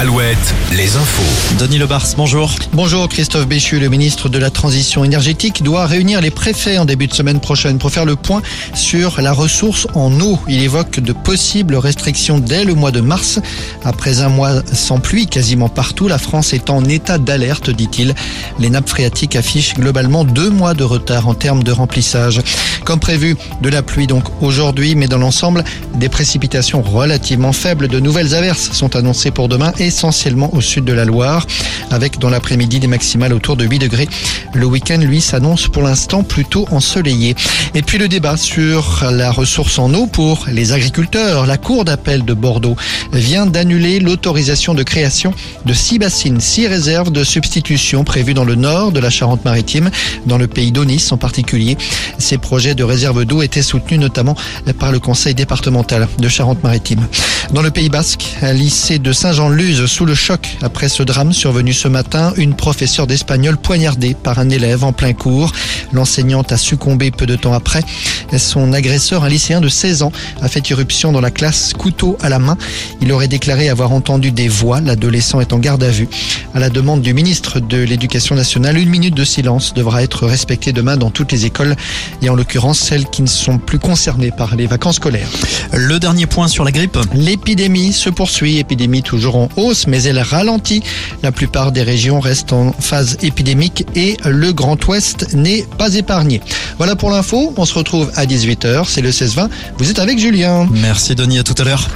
Alouette, les infos. Denis Lebars, bonjour. Bonjour Christophe Béchu, le ministre de la Transition énergétique doit réunir les préfets en début de semaine prochaine pour faire le point sur la ressource en eau. Il évoque de possibles restrictions dès le mois de mars. Après un mois sans pluie quasiment partout, la France est en état d'alerte, dit-il. Les nappes phréatiques affichent globalement deux mois de retard en termes de remplissage. Comme prévu, de la pluie donc aujourd'hui, mais dans l'ensemble, des précipitations relativement faibles. De nouvelles averses sont annoncées pour demain et essentiellement au sud de la Loire, avec dans l'après-midi des maximales autour de 8 degrés. Le week-end, lui, s'annonce pour l'instant plutôt ensoleillé. Et puis le débat sur la ressource en eau pour les agriculteurs. La Cour d'appel de Bordeaux vient d'annuler l'autorisation de création de six bassines, six réserves de substitution prévues dans le nord de la Charente-Maritime, dans le pays d'Onis en particulier. Ces projets de réserve d'eau étaient soutenus notamment par le conseil départemental de Charente-Maritime. Dans le Pays Basque, un lycée de Saint-Jean-Luz sous le choc après ce drame survenu ce matin. Une professeure d'espagnol poignardée par un élève en plein cours. L'enseignante a succombé peu de temps après. Son agresseur, un lycéen de 16 ans, a fait irruption dans la classe couteau à la main. Il aurait déclaré avoir entendu des voix. L'adolescent est en garde à vue. À la demande du ministre de l'Éducation nationale, une minute de silence devra être respectée demain dans toutes les écoles et en l'occurrence celles qui ne sont plus concernées par les vacances scolaires. Le dernier point sur la grippe. L'épidémie se poursuit, épidémie toujours en haut mais elle ralentit. La plupart des régions restent en phase épidémique et le Grand Ouest n'est pas épargné. Voilà pour l'info. On se retrouve à 18h. C'est le 16-20. Vous êtes avec Julien. Merci Denis. À tout à l'heure.